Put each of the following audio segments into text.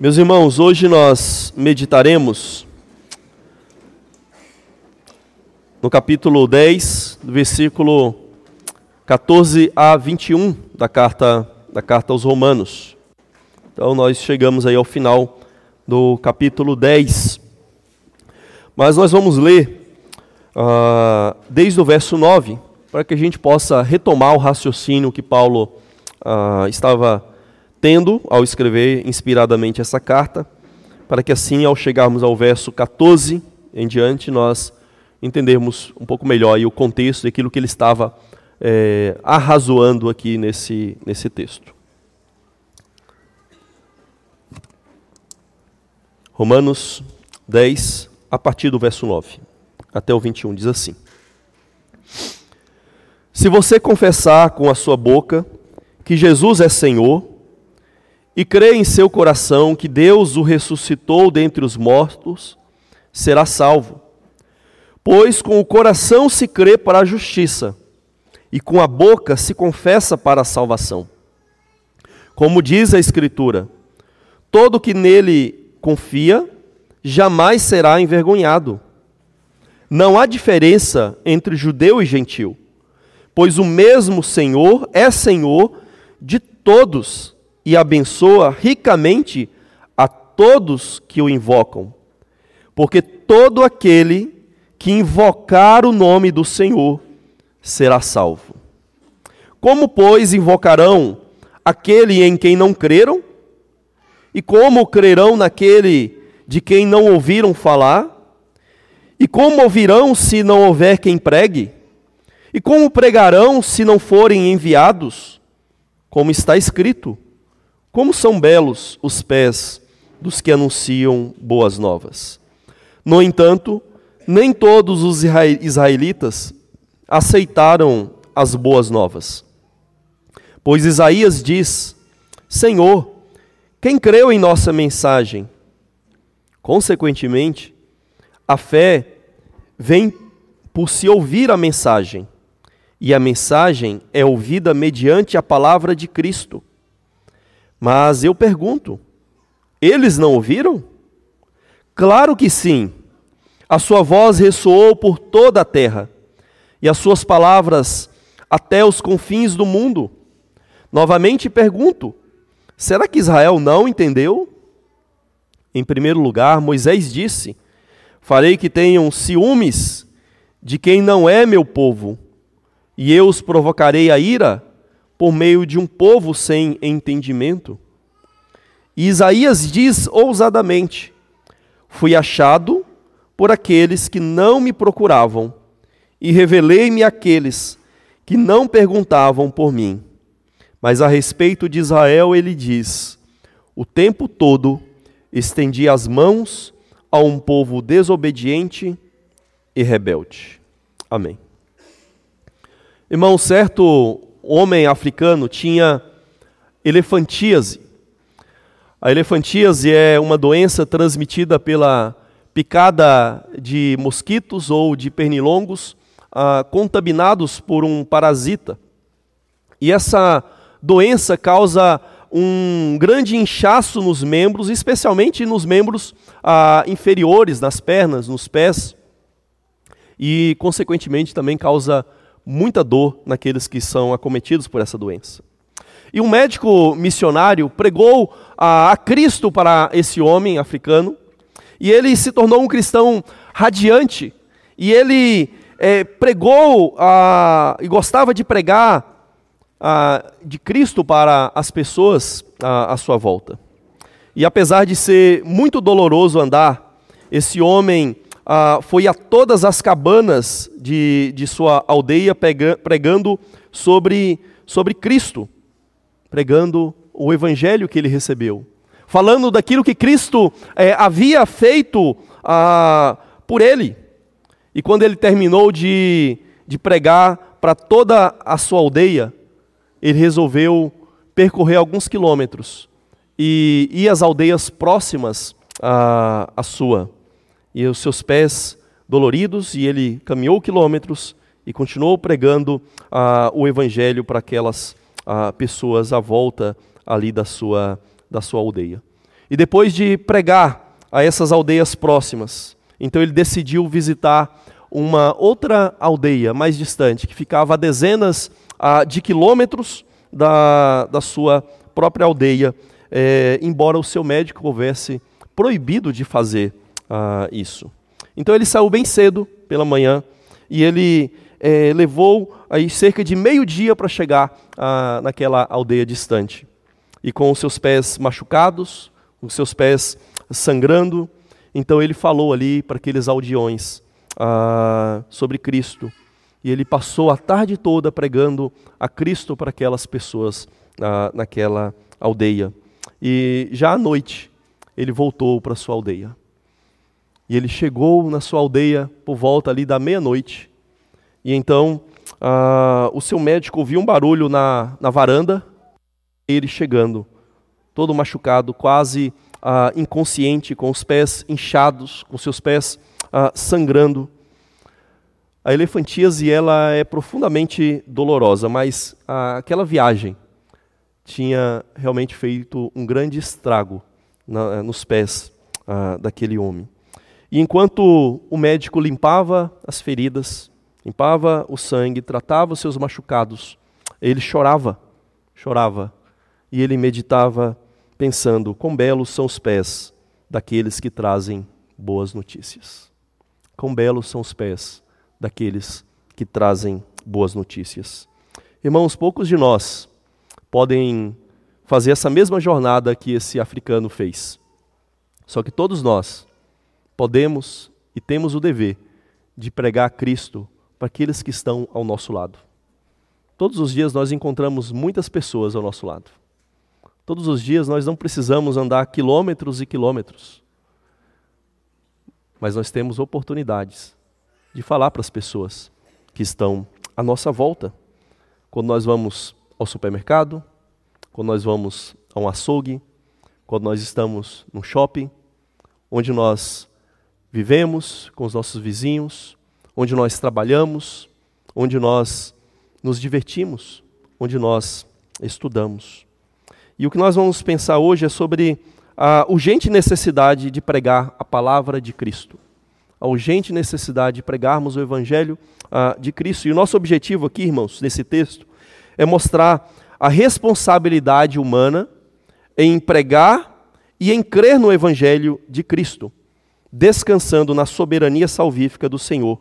Meus irmãos, hoje nós meditaremos no capítulo 10, do versículo 14 a 21 da carta, da carta aos Romanos. Então nós chegamos aí ao final do capítulo 10. Mas nós vamos ler uh, desde o verso 9, para que a gente possa retomar o raciocínio que Paulo uh, estava tendo ao escrever inspiradamente essa carta, para que assim, ao chegarmos ao verso 14 em diante, nós entendermos um pouco melhor o contexto daquilo que ele estava é, arrazoando aqui nesse, nesse texto. Romanos 10, a partir do verso 9 até o 21, diz assim: Se você confessar com a sua boca que Jesus é Senhor, e crê em seu coração que Deus o ressuscitou dentre os mortos, será salvo. Pois com o coração se crê para a justiça, e com a boca se confessa para a salvação. Como diz a Escritura: todo que nele confia jamais será envergonhado. Não há diferença entre judeu e gentil, pois o mesmo Senhor é Senhor de todos e abençoa ricamente a todos que o invocam. Porque todo aquele que invocar o nome do Senhor será salvo. Como, pois, invocarão aquele em quem não creram? E como crerão naquele de quem não ouviram falar? E como ouvirão se não houver quem pregue? E como pregarão se não forem enviados? Como está escrito: como são belos os pés dos que anunciam boas novas. No entanto, nem todos os israelitas aceitaram as boas novas. Pois Isaías diz: Senhor, quem creu em nossa mensagem? Consequentemente, a fé vem por se ouvir a mensagem, e a mensagem é ouvida mediante a palavra de Cristo. Mas eu pergunto: eles não ouviram? Claro que sim. A sua voz ressoou por toda a terra, e as suas palavras até os confins do mundo. Novamente pergunto: será que Israel não entendeu? Em primeiro lugar, Moisés disse: Farei que tenham ciúmes de quem não é meu povo, e eu os provocarei a ira por meio de um povo sem entendimento. E Isaías diz ousadamente: Fui achado por aqueles que não me procuravam, e revelei-me àqueles que não perguntavam por mim. Mas a respeito de Israel, ele diz: O tempo todo estendi as mãos a um povo desobediente e rebelde. Amém. Irmão, certo homem africano tinha elefantíase. A elefantíase é uma doença transmitida pela picada de mosquitos ou de pernilongos ah, contaminados por um parasita. E essa doença causa um grande inchaço nos membros, especialmente nos membros ah, inferiores, nas pernas, nos pés, e, consequentemente, também causa muita dor naqueles que são acometidos por essa doença. E um médico missionário pregou a, a Cristo para esse homem africano, e ele se tornou um cristão radiante, e ele é, pregou a, e gostava de pregar a, de Cristo para as pessoas à sua volta. E apesar de ser muito doloroso andar, esse homem ah, foi a todas as cabanas de, de sua aldeia pregando sobre, sobre Cristo, pregando o evangelho que ele recebeu, falando daquilo que Cristo é, havia feito ah, por ele. E quando ele terminou de, de pregar para toda a sua aldeia, ele resolveu percorrer alguns quilômetros e ir às aldeias próximas à, à sua e os seus pés doloridos, e ele caminhou quilômetros e continuou pregando ah, o evangelho para aquelas ah, pessoas à volta ali da sua, da sua aldeia. E depois de pregar a essas aldeias próximas, então ele decidiu visitar uma outra aldeia mais distante, que ficava a dezenas ah, de quilômetros da, da sua própria aldeia, é, embora o seu médico houvesse proibido de fazer ah, isso. Então ele saiu bem cedo pela manhã e ele é, levou aí cerca de meio dia para chegar ah, naquela aldeia distante. E com os seus pés machucados, os seus pés sangrando, então ele falou ali para aqueles aldeões ah, sobre Cristo. E ele passou a tarde toda pregando a Cristo para aquelas pessoas naquela aldeia. E já à noite, ele voltou para sua aldeia. E ele chegou na sua aldeia por volta ali da meia-noite. E então ah, o seu médico ouviu um barulho na, na varanda, ele chegando, todo machucado, quase ah, inconsciente, com os pés inchados, com seus pés ah, sangrando. A elefantíase ela é profundamente dolorosa, mas aquela viagem tinha realmente feito um grande estrago na, nos pés daquele homem. E enquanto o médico limpava as feridas, limpava o sangue, tratava os seus machucados, ele chorava, chorava, e ele meditava pensando: quão belos são os pés daqueles que trazem boas notícias. Quão belos são os pés daqueles que trazem boas notícias. Irmãos, poucos de nós podem fazer essa mesma jornada que esse africano fez. Só que todos nós podemos e temos o dever de pregar Cristo para aqueles que estão ao nosso lado. Todos os dias nós encontramos muitas pessoas ao nosso lado. Todos os dias nós não precisamos andar quilômetros e quilômetros, mas nós temos oportunidades de falar para as pessoas que estão à nossa volta. Quando nós vamos ao supermercado, quando nós vamos a um açougue, quando nós estamos no shopping, onde nós vivemos com os nossos vizinhos, onde nós trabalhamos, onde nós nos divertimos, onde nós estudamos. E o que nós vamos pensar hoje é sobre a urgente necessidade de pregar a palavra de Cristo. A urgente necessidade de pregarmos o Evangelho uh, de Cristo. E o nosso objetivo aqui, irmãos, nesse texto, é mostrar a responsabilidade humana em pregar e em crer no Evangelho de Cristo, descansando na soberania salvífica do Senhor,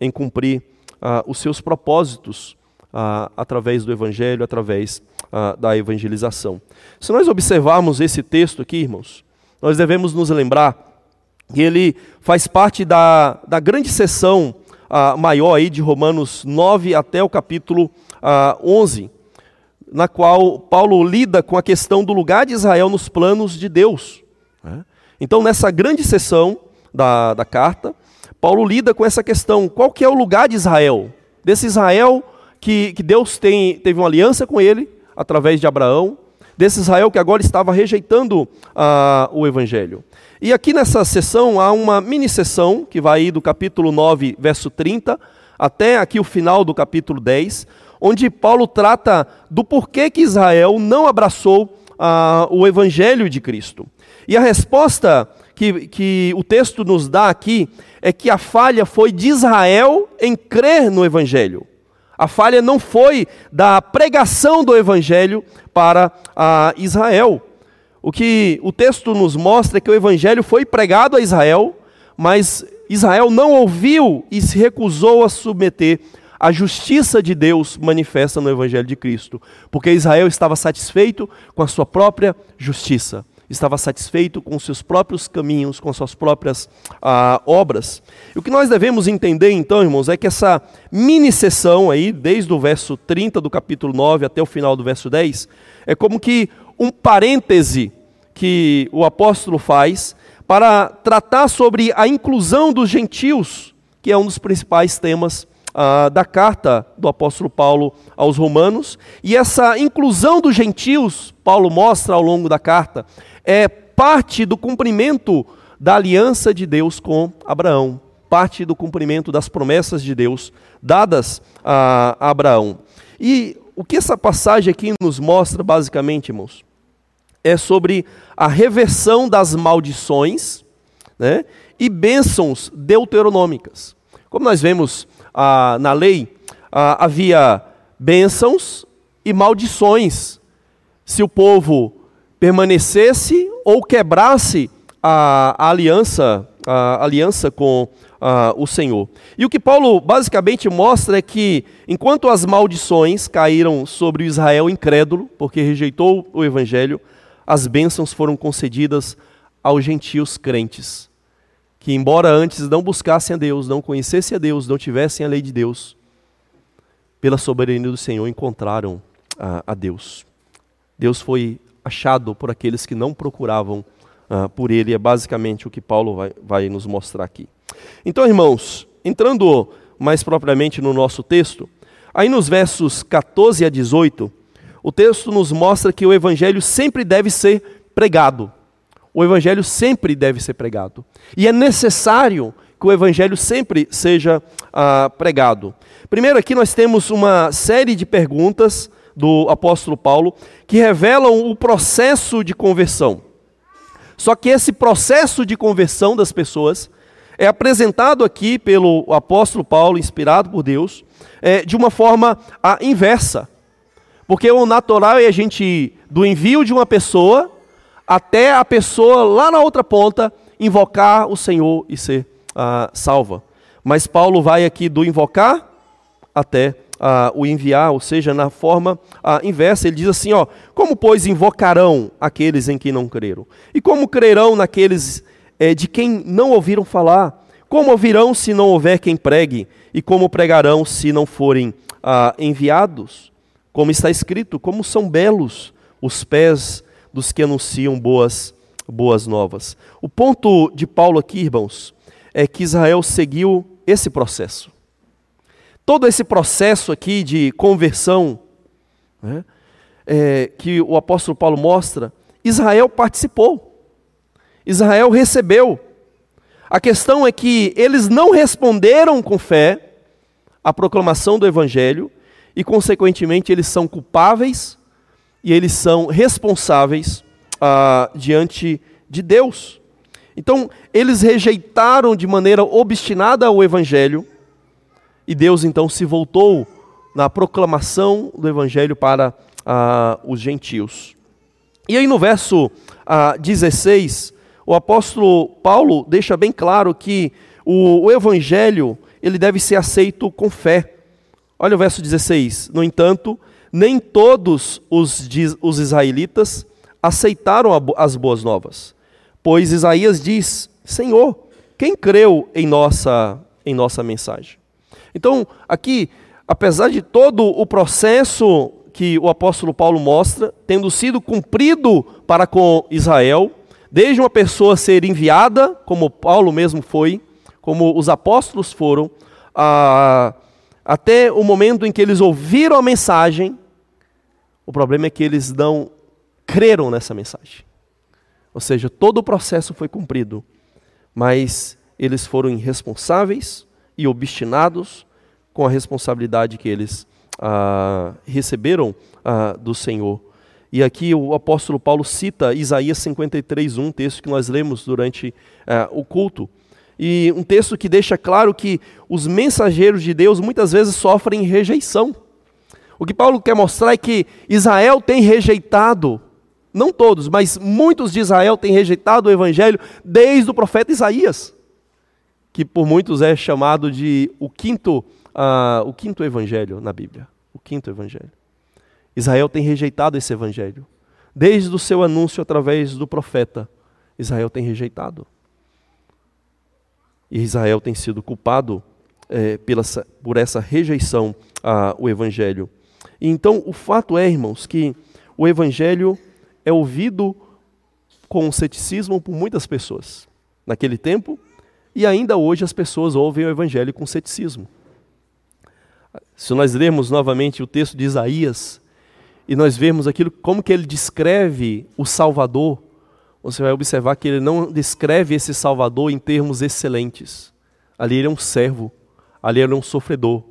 em cumprir uh, os seus propósitos uh, através do Evangelho, através uh, da evangelização. Se nós observarmos esse texto aqui, irmãos, nós devemos nos lembrar que ele faz parte da, da grande sessão uh, maior aí de Romanos 9 até o capítulo uh, ah, 11, na qual Paulo lida com a questão do lugar de Israel nos planos de Deus. Né? Então, nessa grande sessão da, da carta, Paulo lida com essa questão: qual que é o lugar de Israel? Desse Israel que, que Deus tem, teve uma aliança com ele, através de Abraão, desse Israel que agora estava rejeitando uh, o Evangelho. E aqui nessa sessão há uma mini sessão que vai do capítulo 9, verso 30, até aqui o final do capítulo 10, onde Paulo trata do porquê que Israel não abraçou uh, o Evangelho de Cristo. E a resposta que, que o texto nos dá aqui é que a falha foi de Israel em crer no Evangelho. A falha não foi da pregação do evangelho para Israel. O que o texto nos mostra é que o evangelho foi pregado a Israel, mas Israel não ouviu e se recusou a submeter à justiça de Deus manifesta no evangelho de Cristo, porque Israel estava satisfeito com a sua própria justiça estava satisfeito com seus próprios caminhos, com suas próprias ah, obras. E o que nós devemos entender então, irmãos, é que essa mini sessão aí, desde o verso 30 do capítulo 9 até o final do verso 10, é como que um parêntese que o apóstolo faz para tratar sobre a inclusão dos gentios, que é um dos principais temas ah, da carta do apóstolo Paulo aos Romanos. E essa inclusão dos gentios, Paulo mostra ao longo da carta, é parte do cumprimento da aliança de Deus com Abraão, parte do cumprimento das promessas de Deus dadas a Abraão. E o que essa passagem aqui nos mostra, basicamente, irmãos, é sobre a reversão das maldições né, e bênçãos deuteronômicas. Como nós vemos ah, na lei, ah, havia bênçãos e maldições se o povo permanecesse ou quebrasse a, a aliança, a aliança com a, o Senhor. E o que Paulo basicamente mostra é que, enquanto as maldições caíram sobre o Israel incrédulo, porque rejeitou o evangelho, as bênçãos foram concedidas aos gentios crentes, que, embora antes não buscassem a Deus, não conhecessem a Deus, não tivessem a lei de Deus, pela soberania do Senhor encontraram a, a Deus. Deus foi achado por aqueles que não procuravam uh, por Ele, é basicamente o que Paulo vai, vai nos mostrar aqui. Então, irmãos, entrando mais propriamente no nosso texto, aí nos versos 14 a 18, o texto nos mostra que o evangelho sempre deve ser pregado. O evangelho sempre deve ser pregado. E é necessário que o evangelho sempre seja ah, pregado. Primeiro, aqui nós temos uma série de perguntas do apóstolo Paulo que revelam o processo de conversão. Só que esse processo de conversão das pessoas é apresentado aqui pelo apóstolo Paulo, inspirado por Deus, é, de uma forma a, inversa. Porque o natural é a gente ir do envio de uma pessoa até a pessoa lá na outra ponta invocar o Senhor e ser ah, salva. Mas Paulo vai aqui do invocar até ah, o enviar, ou seja, na forma ah, inversa. Ele diz assim: ó, como pois invocarão aqueles em quem não creram? E como crerão naqueles eh, de quem não ouviram falar? Como ouvirão se não houver quem pregue? E como pregarão se não forem enviados? como está escrito, como são belos os pés dos que anunciam boas, boas novas. O ponto de Paulo aqui, irmãos, é que Israel seguiu esse processo. Todo esse processo aqui de conversão, né, é, que o apóstolo Paulo mostra, Israel participou. Israel recebeu. A questão é que eles não responderam com fé à proclamação do evangelho e, consequentemente, eles são culpáveis e eles são responsáveis ah, diante de Deus. Então, eles rejeitaram de maneira obstinada o Evangelho e Deus então se voltou na proclamação do Evangelho para ah, os gentios. E aí no verso ah, 16, o apóstolo Paulo deixa bem claro que o, o Evangelho ele deve ser aceito com fé. Olha o verso 16. No entanto, nem todos os, os israelitas aceitaram as boas novas, pois Isaías diz: Senhor, quem creu em nossa, em nossa mensagem? Então, aqui, apesar de todo o processo que o apóstolo Paulo mostra, tendo sido cumprido para com Israel, desde uma pessoa ser enviada, como Paulo mesmo foi, como os apóstolos foram, a até o momento em que eles ouviram a mensagem, o problema é que eles não creram nessa mensagem. Ou seja, todo o processo foi cumprido, mas eles foram irresponsáveis e obstinados com a responsabilidade que eles ah, receberam ah, do Senhor. E aqui o apóstolo Paulo cita Isaías 53, 1, texto que nós lemos durante ah, o culto. E um texto que deixa claro que os mensageiros de Deus muitas vezes sofrem rejeição. O que Paulo quer mostrar é que Israel tem rejeitado, não todos, mas muitos de Israel têm rejeitado o evangelho desde o profeta Isaías, que por muitos é chamado de o quinto, uh, o quinto evangelho na Bíblia. O quinto evangelho. Israel tem rejeitado esse evangelho. Desde o seu anúncio através do profeta, Israel tem rejeitado. E Israel tem sido culpado é, pela, por essa rejeição ao Evangelho. E então, o fato é, irmãos, que o Evangelho é ouvido com ceticismo por muitas pessoas. Naquele tempo, e ainda hoje as pessoas ouvem o Evangelho com ceticismo. Se nós lermos novamente o texto de Isaías, e nós vemos aquilo, como que ele descreve o Salvador, você vai observar que ele não descreve esse Salvador em termos excelentes. Ali ele é um servo, ali ele é um sofredor,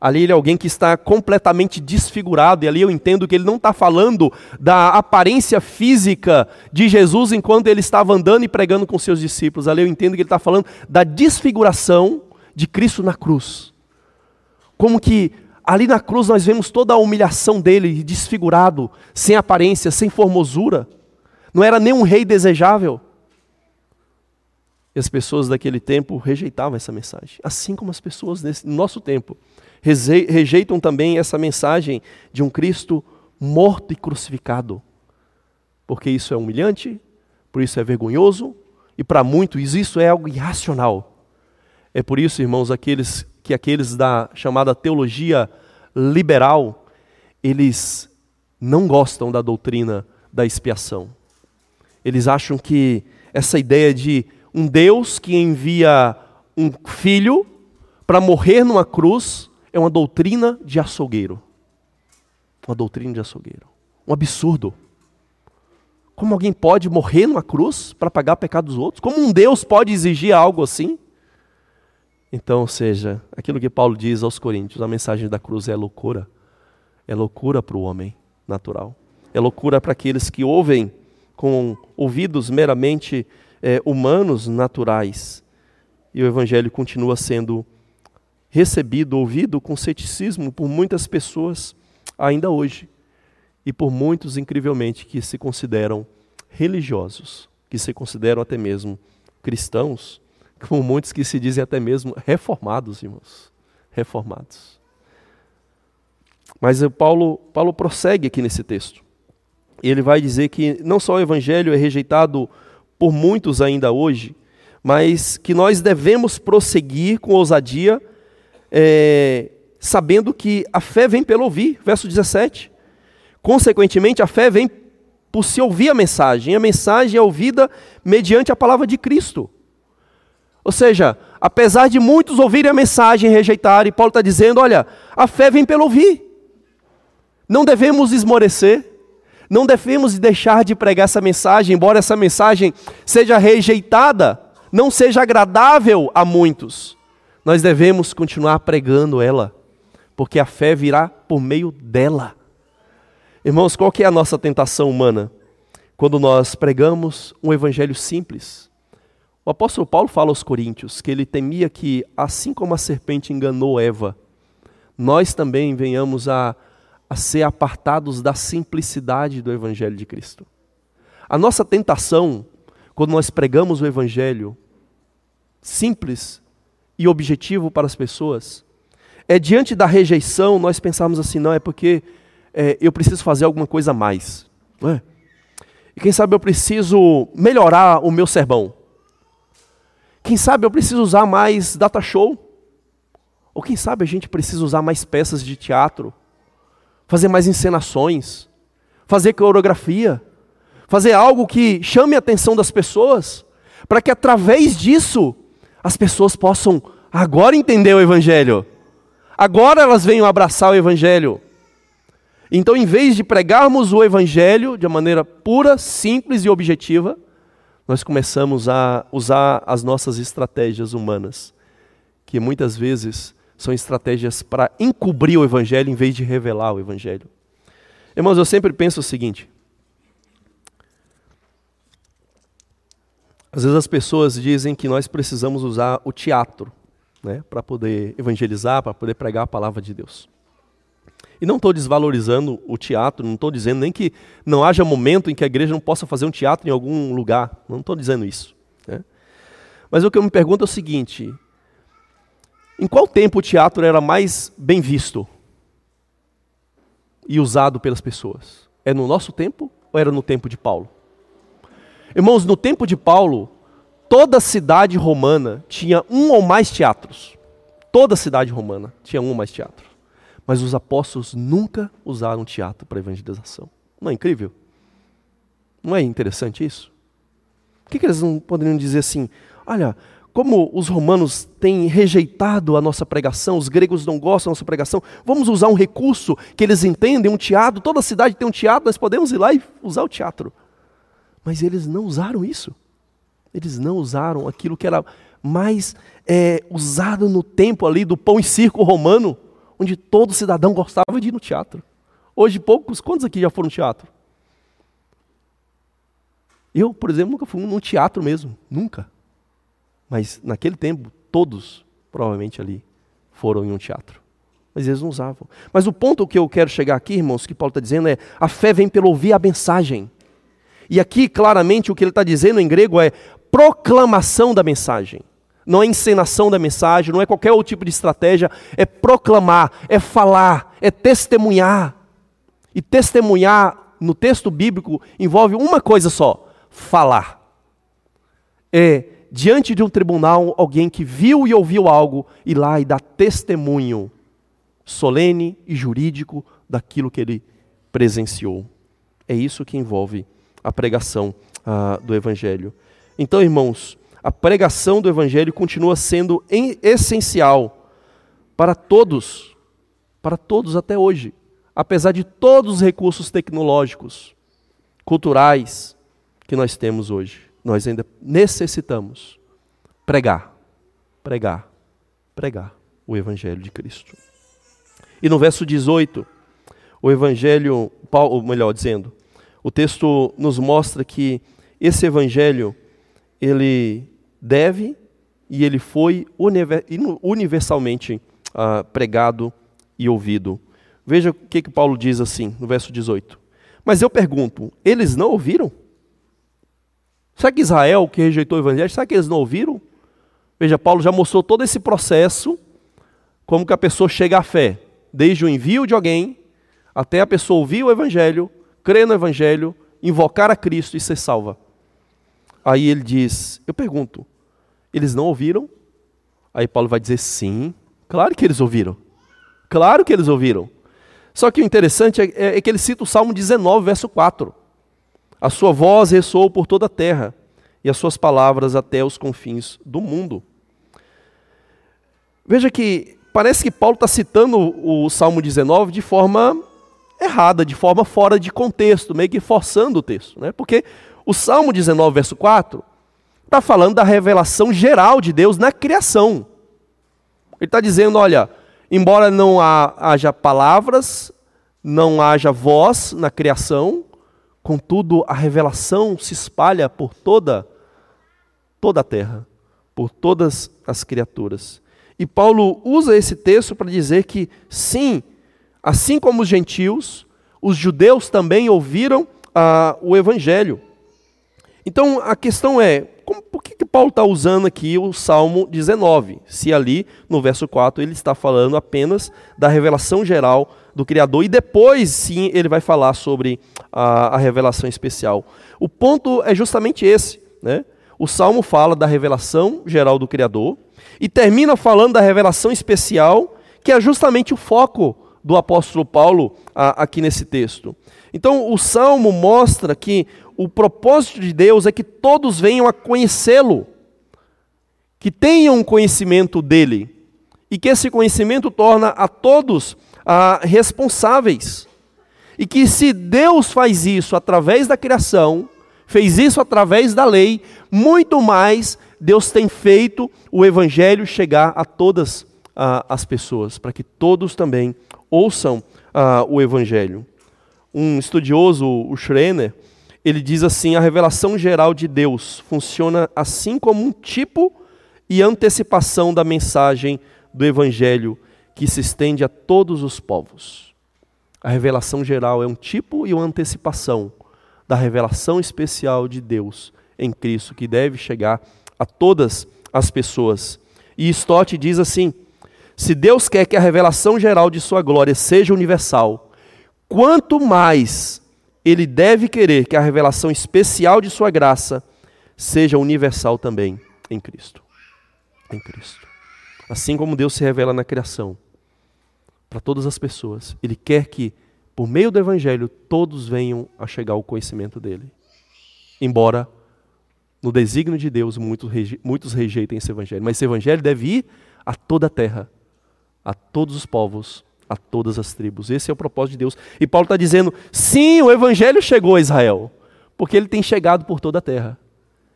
Ali ele é alguém que está completamente desfigurado, e ali eu entendo que ele não está falando da aparência física de Jesus enquanto ele estava andando e pregando com seus discípulos. Ali eu entendo que ele está falando da desfiguração de Cristo na cruz. Como que ali na cruz nós vemos toda a humilhação dele, desfigurado, sem aparência, sem formosura. Não era nem um rei desejável. E as pessoas daquele tempo rejeitavam essa mensagem, assim como as pessoas nesse nosso tempo rejeitam também essa mensagem de um Cristo morto e crucificado. Porque isso é humilhante, por isso é vergonhoso, e para muitos isso é algo irracional. É por isso, irmãos, aqueles que aqueles da chamada teologia liberal, eles não gostam da doutrina da expiação. Eles acham que essa ideia de um Deus que envia um filho para morrer numa cruz é uma doutrina de açougueiro. Uma doutrina de açougueiro. Um absurdo. Como alguém pode morrer numa cruz para pagar o pecado dos outros? Como um Deus pode exigir algo assim? Então, seja, aquilo que Paulo diz aos Coríntios, a mensagem da cruz é loucura. É loucura para o homem natural. É loucura para aqueles que ouvem com ouvidos meramente é, humanos, naturais. E o Evangelho continua sendo recebido, ouvido com ceticismo por muitas pessoas ainda hoje. E por muitos, incrivelmente, que se consideram religiosos, que se consideram até mesmo cristãos, como muitos que se dizem até mesmo reformados, irmãos. Reformados. Mas Paulo, Paulo prossegue aqui nesse texto. Ele vai dizer que não só o evangelho é rejeitado por muitos ainda hoje, mas que nós devemos prosseguir com ousadia é, sabendo que a fé vem pelo ouvir, verso 17. Consequentemente, a fé vem por se ouvir a mensagem, a mensagem é ouvida mediante a palavra de Cristo. Ou seja, apesar de muitos ouvirem a mensagem e rejeitarem, Paulo está dizendo: olha, a fé vem pelo ouvir. Não devemos esmorecer, não devemos deixar de pregar essa mensagem, embora essa mensagem seja rejeitada, não seja agradável a muitos nós devemos continuar pregando ela, porque a fé virá por meio dela. Irmãos, qual que é a nossa tentação humana? Quando nós pregamos um evangelho simples. O apóstolo Paulo fala aos coríntios que ele temia que, assim como a serpente enganou Eva, nós também venhamos a, a ser apartados da simplicidade do evangelho de Cristo. A nossa tentação, quando nós pregamos o evangelho simples, e objetivo para as pessoas, é diante da rejeição nós pensarmos assim, não, é porque é, eu preciso fazer alguma coisa a mais. Não é? E quem sabe eu preciso melhorar o meu sermão. Quem sabe eu preciso usar mais data show. Ou quem sabe a gente precisa usar mais peças de teatro, fazer mais encenações, fazer coreografia, fazer algo que chame a atenção das pessoas, para que através disso as pessoas possam agora entender o Evangelho. Agora elas venham abraçar o Evangelho. Então, em vez de pregarmos o Evangelho de maneira pura, simples e objetiva, nós começamos a usar as nossas estratégias humanas, que muitas vezes são estratégias para encobrir o Evangelho em vez de revelar o Evangelho. Irmãos, eu sempre penso o seguinte: Às vezes as pessoas dizem que nós precisamos usar o teatro né, para poder evangelizar, para poder pregar a palavra de Deus. E não estou desvalorizando o teatro, não estou dizendo nem que não haja momento em que a igreja não possa fazer um teatro em algum lugar. Não estou dizendo isso. Né? Mas o que eu me pergunto é o seguinte: em qual tempo o teatro era mais bem visto e usado pelas pessoas? É no nosso tempo ou era no tempo de Paulo? Irmãos, no tempo de Paulo, toda cidade romana tinha um ou mais teatros. Toda cidade romana tinha um ou mais teatros. Mas os apóstolos nunca usaram teatro para evangelização. Não é incrível? Não é interessante isso? Por que, que eles não poderiam dizer assim: olha, como os romanos têm rejeitado a nossa pregação, os gregos não gostam da nossa pregação, vamos usar um recurso que eles entendem, um teatro, toda cidade tem um teatro, nós podemos ir lá e usar o teatro. Mas eles não usaram isso. Eles não usaram aquilo que era mais é, usado no tempo ali do pão e circo romano, onde todo cidadão gostava de ir no teatro. Hoje, poucos, quantos aqui já foram no teatro? Eu, por exemplo, nunca fui num teatro mesmo, nunca. Mas naquele tempo, todos, provavelmente ali, foram em um teatro. Mas eles não usavam. Mas o ponto que eu quero chegar aqui, irmãos, que Paulo está dizendo é: a fé vem pelo ouvir a mensagem. E aqui, claramente, o que ele está dizendo em grego é proclamação da mensagem. Não é encenação da mensagem, não é qualquer outro tipo de estratégia, é proclamar, é falar, é testemunhar. E testemunhar no texto bíblico envolve uma coisa só: falar. É diante de um tribunal alguém que viu e ouviu algo ir lá e dá testemunho solene e jurídico daquilo que ele presenciou. É isso que envolve a pregação ah, do Evangelho. Então, irmãos, a pregação do Evangelho continua sendo essencial para todos, para todos até hoje, apesar de todos os recursos tecnológicos, culturais que nós temos hoje. Nós ainda necessitamos pregar, pregar, pregar o Evangelho de Cristo. E no verso 18, o Evangelho, ou melhor dizendo, o texto nos mostra que esse Evangelho, ele deve e ele foi universalmente uh, pregado e ouvido. Veja o que, que Paulo diz assim, no verso 18. Mas eu pergunto, eles não ouviram? Será que Israel, que rejeitou o evangelho, será que eles não ouviram? Veja, Paulo já mostrou todo esse processo, como que a pessoa chega à fé, desde o envio de alguém, até a pessoa ouvir o evangelho, crer no evangelho, invocar a Cristo e ser salva. Aí ele diz: Eu pergunto, eles não ouviram? Aí Paulo vai dizer: Sim, claro que eles ouviram. Claro que eles ouviram. Só que o interessante é, é, é que ele cita o Salmo 19, verso 4. A sua voz ressoou por toda a terra, e as suas palavras até os confins do mundo. Veja que parece que Paulo está citando o Salmo 19 de forma errada, de forma fora de contexto, meio que forçando o texto. Né? Porque o Salmo 19, verso 4, está falando da revelação geral de Deus na criação. Ele está dizendo: olha, embora não haja palavras, não haja voz na criação, contudo a revelação se espalha por toda, toda a terra, por todas as criaturas. E Paulo usa esse texto para dizer que, sim, assim como os gentios, os judeus também ouviram ah, o evangelho. Então a questão é, como, por que, que Paulo está usando aqui o Salmo 19? Se ali, no verso 4, ele está falando apenas da revelação geral do Criador e depois sim ele vai falar sobre a, a revelação especial. O ponto é justamente esse. Né? O Salmo fala da revelação geral do Criador e termina falando da revelação especial, que é justamente o foco do apóstolo Paulo a, aqui nesse texto. Então, o salmo mostra que o propósito de Deus é que todos venham a conhecê-lo, que tenham conhecimento dele, e que esse conhecimento torna a todos responsáveis. E que se Deus faz isso através da criação, fez isso através da lei, muito mais Deus tem feito o evangelho chegar a todas as pessoas, para que todos também ouçam o evangelho. Um estudioso, o Schreiner, ele diz assim: a revelação geral de Deus funciona assim como um tipo e antecipação da mensagem do Evangelho que se estende a todos os povos. A revelação geral é um tipo e uma antecipação da revelação especial de Deus em Cristo, que deve chegar a todas as pessoas. E Stott diz assim: se Deus quer que a revelação geral de Sua glória seja universal, quanto mais ele deve querer que a revelação especial de sua graça seja universal também em Cristo. Em Cristo. Assim como Deus se revela na criação para todas as pessoas, ele quer que por meio do evangelho todos venham a chegar ao conhecimento dele. Embora no desígnio de Deus muitos, muitos rejeitem esse evangelho, mas esse evangelho deve ir a toda a terra, a todos os povos, a todas as tribos. Esse é o propósito de Deus. E Paulo está dizendo: sim, o evangelho chegou a Israel, porque ele tem chegado por toda a terra.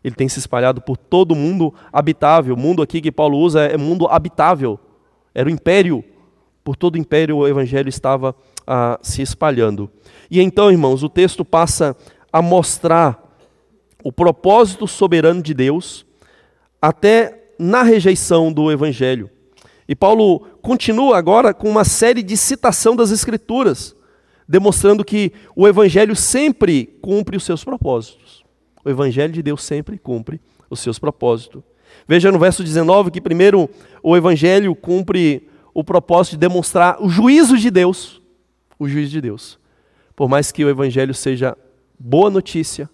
Ele tem se espalhado por todo o mundo habitável. O mundo aqui que Paulo usa é mundo habitável. Era o império Por todo o império o evangelho estava ah, se espalhando. E então, irmãos, o texto passa a mostrar o propósito soberano de Deus até na rejeição do evangelho. E Paulo continua agora com uma série de citação das escrituras, demonstrando que o evangelho sempre cumpre os seus propósitos. O evangelho de Deus sempre cumpre os seus propósitos. Veja no verso 19 que primeiro o evangelho cumpre o propósito de demonstrar o juízo de Deus, o juízo de Deus. Por mais que o evangelho seja boa notícia,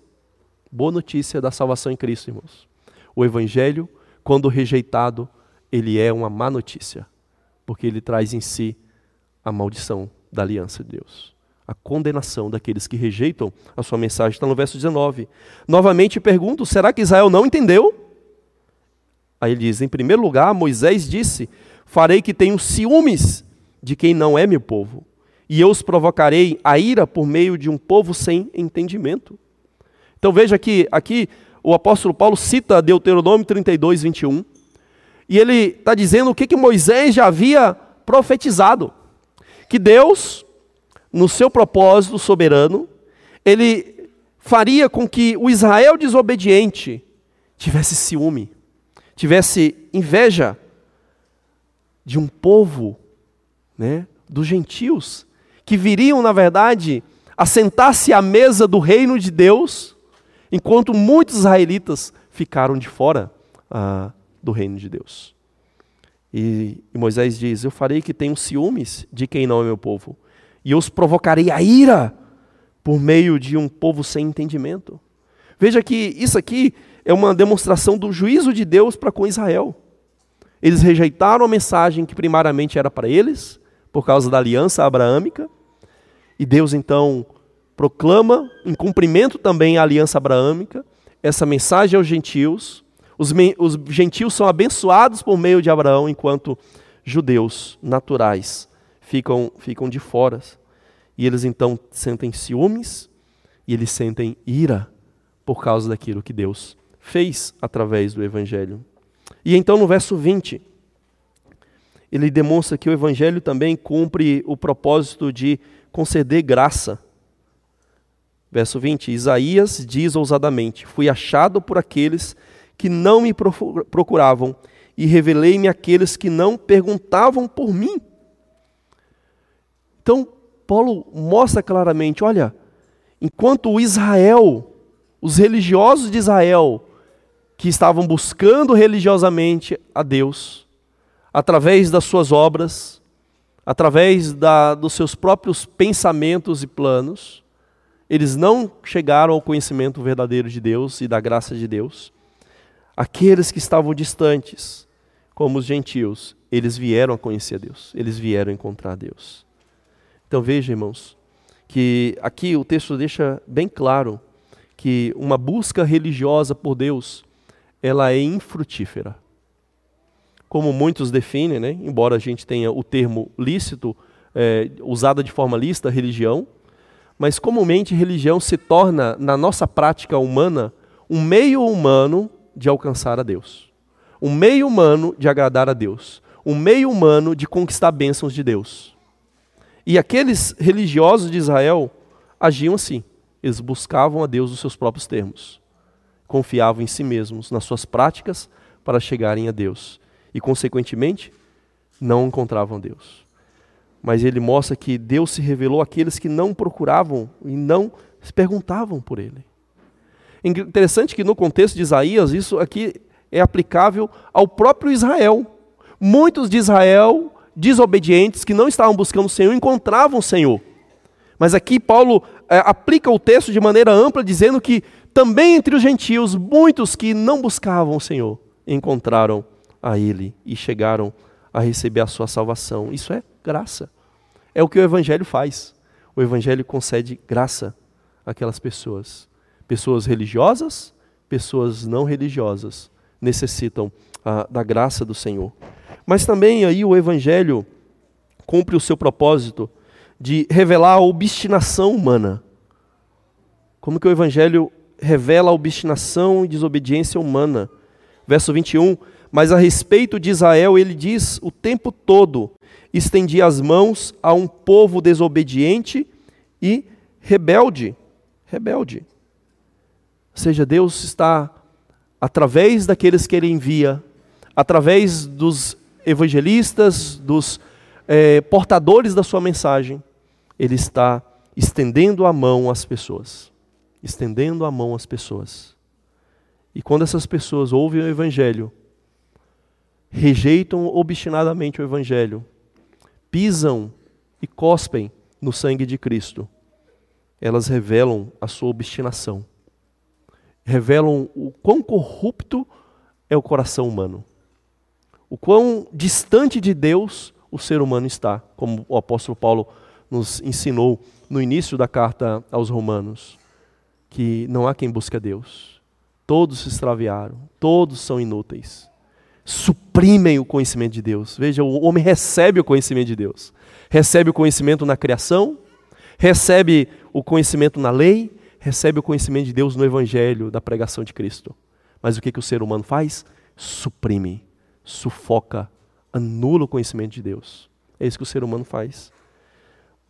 boa notícia da salvação em Cristo, irmãos. O evangelho, quando rejeitado, ele é uma má notícia, porque ele traz em si a maldição da aliança de Deus. A condenação daqueles que rejeitam a sua mensagem está no verso 19. Novamente pergunto: será que Israel não entendeu? Aí ele diz: em primeiro lugar, Moisés disse: Farei que tenham ciúmes de quem não é meu povo, e eu os provocarei a ira por meio de um povo sem entendimento. Então veja que aqui o apóstolo Paulo cita Deuteronômio 32, 21, e ele está dizendo o que, que Moisés já havia profetizado: que Deus, no seu propósito soberano, ele faria com que o Israel desobediente tivesse ciúme tivesse inveja de um povo, né, dos gentios, que viriam, na verdade, assentar-se à mesa do reino de Deus, enquanto muitos israelitas ficaram de fora. Ah, do reino de Deus. E, e Moisés diz: Eu farei que tenham ciúmes de quem não é meu povo, e eu os provocarei a ira por meio de um povo sem entendimento. Veja que isso aqui é uma demonstração do juízo de Deus para com Israel. Eles rejeitaram a mensagem que primariamente era para eles, por causa da aliança abraâmica, e Deus então proclama, em cumprimento também à aliança abraâmica, essa mensagem aos gentios. Os, os gentios são abençoados por meio de Abraão, enquanto judeus naturais ficam, ficam de fora. E eles então sentem ciúmes e eles sentem ira por causa daquilo que Deus fez através do Evangelho. E então no verso 20, ele demonstra que o Evangelho também cumpre o propósito de conceder graça. Verso 20: Isaías diz ousadamente: Fui achado por aqueles que não me procuravam, e revelei-me àqueles que não perguntavam por mim. Então, Paulo mostra claramente: olha, enquanto Israel, os religiosos de Israel, que estavam buscando religiosamente a Deus, através das suas obras, através da, dos seus próprios pensamentos e planos, eles não chegaram ao conhecimento verdadeiro de Deus e da graça de Deus. Aqueles que estavam distantes, como os gentios, eles vieram a conhecer a Deus, eles vieram encontrar Deus. Então veja, irmãos, que aqui o texto deixa bem claro que uma busca religiosa por Deus ela é infrutífera. Como muitos definem, né, embora a gente tenha o termo lícito, é, usada de forma lícita, religião, mas comumente religião se torna, na nossa prática humana, um meio humano de alcançar a Deus. Um meio humano de agradar a Deus. Um meio humano de conquistar bênçãos de Deus. E aqueles religiosos de Israel agiam assim. Eles buscavam a Deus nos seus próprios termos confiavam em si mesmos, nas suas práticas, para chegarem a Deus. E, consequentemente, não encontravam Deus. Mas ele mostra que Deus se revelou àqueles que não procuravam e não se perguntavam por ele. Interessante que no contexto de Isaías, isso aqui é aplicável ao próprio Israel. Muitos de Israel, desobedientes, que não estavam buscando o Senhor, encontravam o Senhor. Mas aqui Paulo é, aplica o texto de maneira ampla, dizendo que também entre os gentios, muitos que não buscavam o Senhor encontraram a Ele e chegaram a receber a sua salvação. Isso é graça. É o que o Evangelho faz. O Evangelho concede graça àquelas pessoas. Pessoas religiosas, pessoas não religiosas necessitam ah, da graça do Senhor. Mas também aí o Evangelho cumpre o seu propósito de revelar a obstinação humana. Como que o Evangelho revela a obstinação e desobediência humana. Verso 21, mas a respeito de Israel ele diz o tempo todo: estendia as mãos a um povo desobediente e rebelde. Rebelde. Ou seja, Deus está, através daqueles que Ele envia, através dos evangelistas, dos é, portadores da sua mensagem, Ele está estendendo a mão às pessoas. Estendendo a mão às pessoas. E quando essas pessoas ouvem o Evangelho, rejeitam obstinadamente o Evangelho, pisam e cospem no sangue de Cristo, elas revelam a sua obstinação, revelam o quão corrupto é o coração humano, o quão distante de Deus o ser humano está, como o apóstolo Paulo nos ensinou no início da carta aos Romanos, que não há quem busque a Deus. Todos se extraviaram, todos são inúteis. Suprimem o conhecimento de Deus. Veja, o homem recebe o conhecimento de Deus. Recebe o conhecimento na criação, recebe o conhecimento na lei, recebe o conhecimento de Deus no evangelho, da pregação de Cristo. Mas o que, que o ser humano faz? Suprime, sufoca, anula o conhecimento de Deus. É isso que o ser humano faz.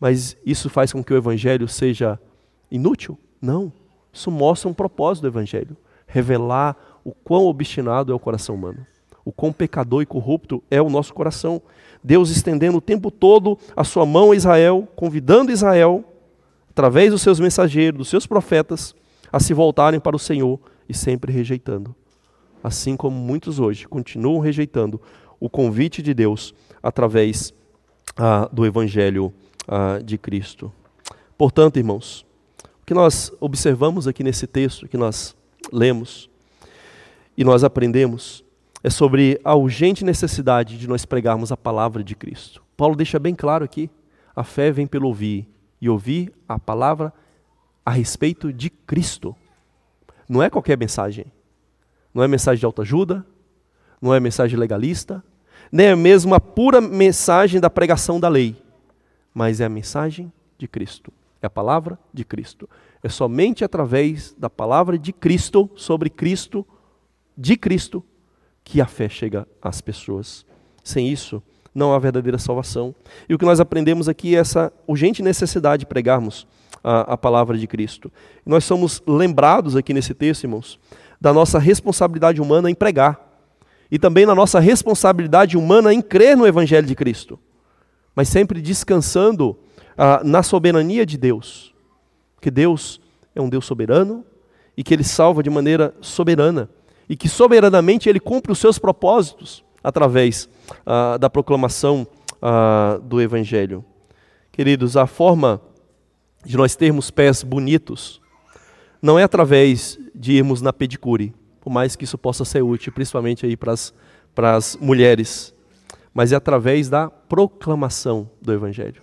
Mas isso faz com que o evangelho seja inútil? Não. Isso mostra um propósito do evangelho: revelar o quão obstinado é o coração humano, o quão pecador e corrupto é o nosso coração. Deus estendendo o tempo todo a sua mão a Israel, convidando Israel, através dos seus mensageiros, dos seus profetas, a se voltarem para o Senhor e sempre rejeitando. Assim como muitos hoje continuam rejeitando o convite de Deus através ah, do Evangelho ah, de Cristo. Portanto, irmãos, o que nós observamos aqui nesse texto, que nós lemos e nós aprendemos, é sobre a urgente necessidade de nós pregarmos a palavra de Cristo. Paulo deixa bem claro aqui: a fé vem pelo ouvir, e ouvir a palavra a respeito de Cristo. Não é qualquer mensagem. Não é mensagem de autoajuda, não é mensagem legalista, nem é mesmo a pura mensagem da pregação da lei mas é a mensagem de Cristo, é a palavra de Cristo. É somente através da palavra de Cristo, sobre Cristo, de Cristo, que a fé chega às pessoas. Sem isso, não há verdadeira salvação. E o que nós aprendemos aqui é essa urgente necessidade de pregarmos a, a palavra de Cristo. Nós somos lembrados aqui nesse texto, irmãos, da nossa responsabilidade humana em pregar. E também na nossa responsabilidade humana em crer no Evangelho de Cristo mas sempre descansando ah, na soberania de Deus. Que Deus é um Deus soberano e que Ele salva de maneira soberana e que soberanamente Ele cumpre os seus propósitos através ah, da proclamação ah, do Evangelho. Queridos, a forma de nós termos pés bonitos não é através de irmos na pedicure, por mais que isso possa ser útil, principalmente aí para as mulheres mas é através da proclamação do Evangelho.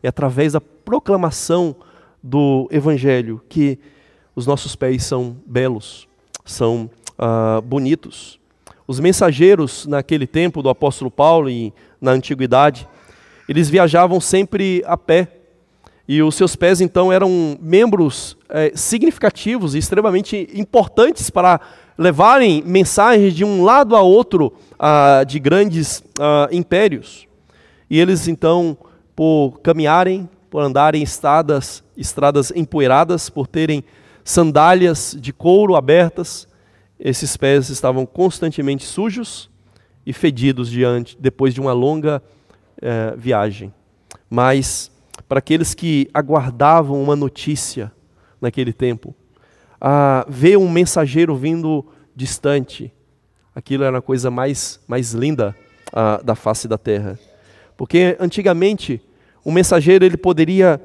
É através da proclamação do Evangelho que os nossos pés são belos, são ah, bonitos. Os mensageiros naquele tempo do apóstolo Paulo e na antiguidade, eles viajavam sempre a pé. E os seus pés, então, eram membros é, significativos e extremamente importantes para levarem mensagens de um lado a outro ah, de grandes ah, impérios. E eles então, por caminharem, por andarem estradas, estradas empoeiradas, por terem sandálias de couro abertas, esses pés estavam constantemente sujos e fedidos diante, depois de uma longa eh, viagem. Mas para aqueles que aguardavam uma notícia naquele tempo, ver um mensageiro vindo distante, aquilo era a coisa mais, mais linda da face da terra. Porque antigamente o mensageiro ele poderia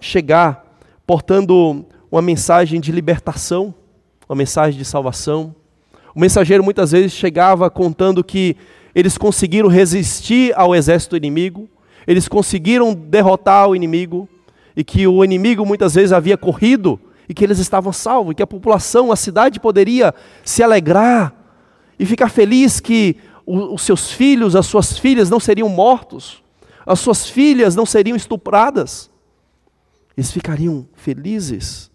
chegar portando uma mensagem de libertação, uma mensagem de salvação. O mensageiro muitas vezes chegava contando que eles conseguiram resistir ao exército inimigo, eles conseguiram derrotar o inimigo e que o inimigo muitas vezes havia corrido e que eles estavam salvos, e que a população, a cidade poderia se alegrar e ficar feliz que os seus filhos, as suas filhas não seriam mortos, as suas filhas não seriam estupradas. Eles ficariam felizes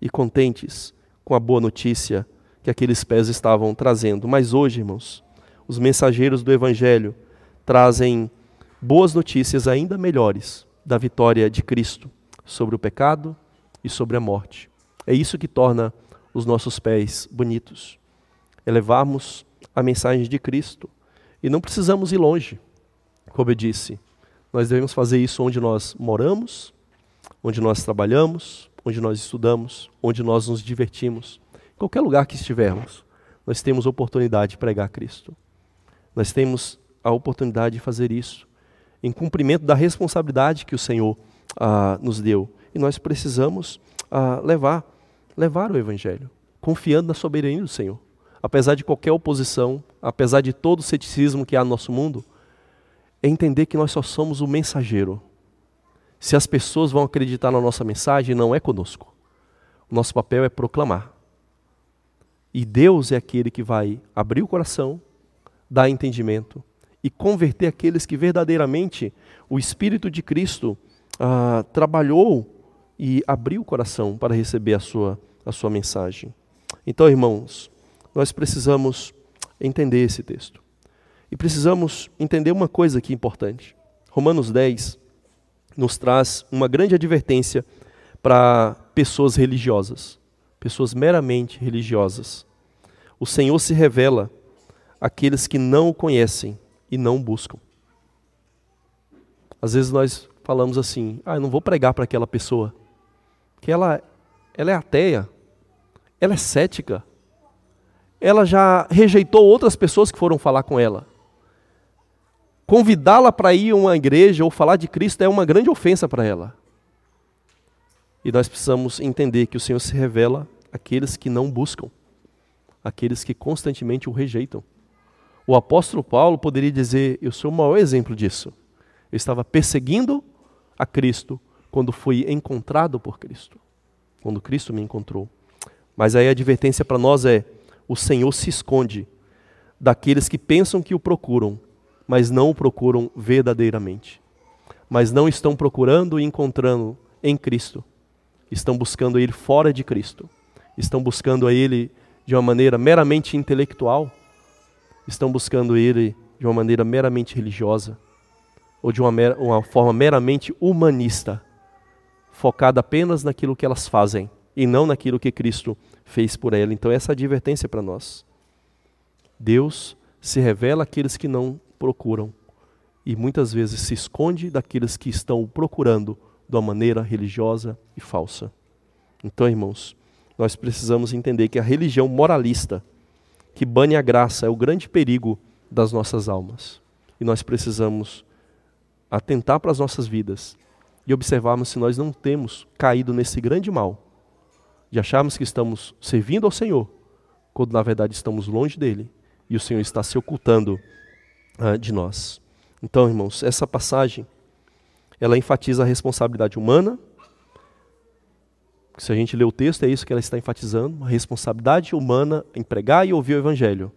e contentes com a boa notícia que aqueles pés estavam trazendo. Mas hoje, irmãos, os mensageiros do Evangelho trazem boas notícias ainda melhores da vitória de Cristo sobre o pecado e sobre a morte. É isso que torna os nossos pés bonitos. É levarmos a mensagem de Cristo. E não precisamos ir longe, como eu disse. Nós devemos fazer isso onde nós moramos, onde nós trabalhamos, onde nós estudamos, onde nós nos divertimos. Qualquer lugar que estivermos, nós temos oportunidade de pregar Cristo. Nós temos a oportunidade de fazer isso em cumprimento da responsabilidade que o Senhor ah, nos deu. E nós precisamos ah, levar, levar o Evangelho, confiando na soberania do Senhor. Apesar de qualquer oposição, apesar de todo o ceticismo que há no nosso mundo, é entender que nós só somos o mensageiro. Se as pessoas vão acreditar na nossa mensagem, não é conosco. O nosso papel é proclamar. E Deus é aquele que vai abrir o coração, dar entendimento e converter aqueles que verdadeiramente o Espírito de Cristo ah, trabalhou e abriu o coração para receber a sua, a sua mensagem. Então, irmãos, nós precisamos entender esse texto. E precisamos entender uma coisa aqui importante. Romanos 10 nos traz uma grande advertência para pessoas religiosas, pessoas meramente religiosas. O Senhor se revela àqueles que não o conhecem e não buscam. Às vezes nós falamos assim: ah, eu não vou pregar para aquela pessoa, que ela, ela é ateia, ela é cética, ela já rejeitou outras pessoas que foram falar com ela. Convidá-la para ir a uma igreja ou falar de Cristo é uma grande ofensa para ela. E nós precisamos entender que o Senhor se revela àqueles que não buscam, àqueles que constantemente o rejeitam. O apóstolo Paulo poderia dizer: Eu sou o maior exemplo disso. Eu estava perseguindo a Cristo quando fui encontrado por Cristo, quando Cristo me encontrou. Mas aí a advertência para nós é: o Senhor se esconde daqueles que pensam que o procuram, mas não o procuram verdadeiramente. Mas não estão procurando e encontrando em Cristo. Estão buscando Ele fora de Cristo. Estão buscando a Ele de uma maneira meramente intelectual. Estão buscando Ele de uma maneira meramente religiosa. Ou de uma, uma forma meramente humanista. Focada apenas naquilo que elas fazem e não naquilo que Cristo fez por ela. Então, essa é advertência para nós. Deus se revela àqueles que não procuram e muitas vezes se esconde daqueles que estão procurando de uma maneira religiosa e falsa. Então, irmãos, nós precisamos entender que a religião moralista, que bane a graça, é o grande perigo das nossas almas. E nós precisamos atentar para as nossas vidas e observarmos se nós não temos caído nesse grande mal de acharmos que estamos servindo ao Senhor, quando na verdade estamos longe dele e o Senhor está se ocultando uh, de nós. Então, irmãos, essa passagem ela enfatiza a responsabilidade humana. Se a gente lê o texto, é isso que ela está enfatizando: a responsabilidade humana em pregar e ouvir o Evangelho.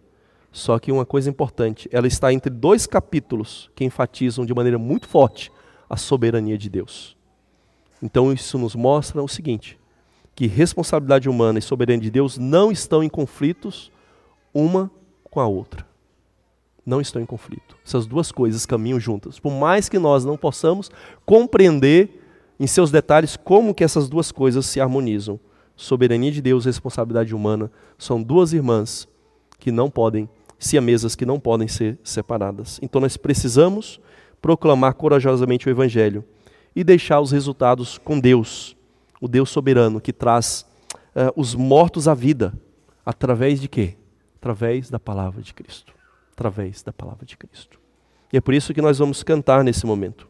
Só que uma coisa importante, ela está entre dois capítulos que enfatizam de maneira muito forte a soberania de Deus. Então, isso nos mostra o seguinte: que responsabilidade humana e soberania de Deus não estão em conflitos uma com a outra. Não estão em conflito. Essas duas coisas caminham juntas. Por mais que nós não possamos compreender em seus detalhes como que essas duas coisas se harmonizam. Soberania de Deus e responsabilidade humana são duas irmãs que não podem, siamesas que não podem ser separadas. Então nós precisamos proclamar corajosamente o evangelho e deixar os resultados com Deus o Deus soberano que traz uh, os mortos à vida. Através de quê? Através da palavra de Cristo. Através da palavra de Cristo. E é por isso que nós vamos cantar nesse momento.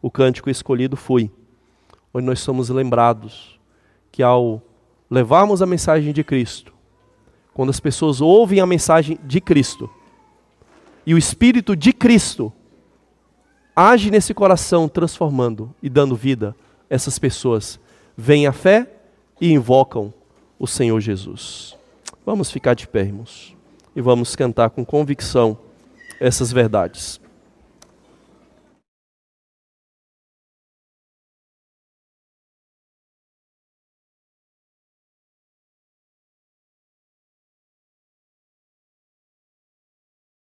O cântico escolhido foi, onde nós somos lembrados que ao levarmos a mensagem de Cristo, quando as pessoas ouvem a mensagem de Cristo, e o Espírito de Cristo age nesse coração, transformando e dando vida essas pessoas vem a fé e invocam o Senhor Jesus. Vamos ficar de pé, irmãos, e vamos cantar com convicção essas verdades.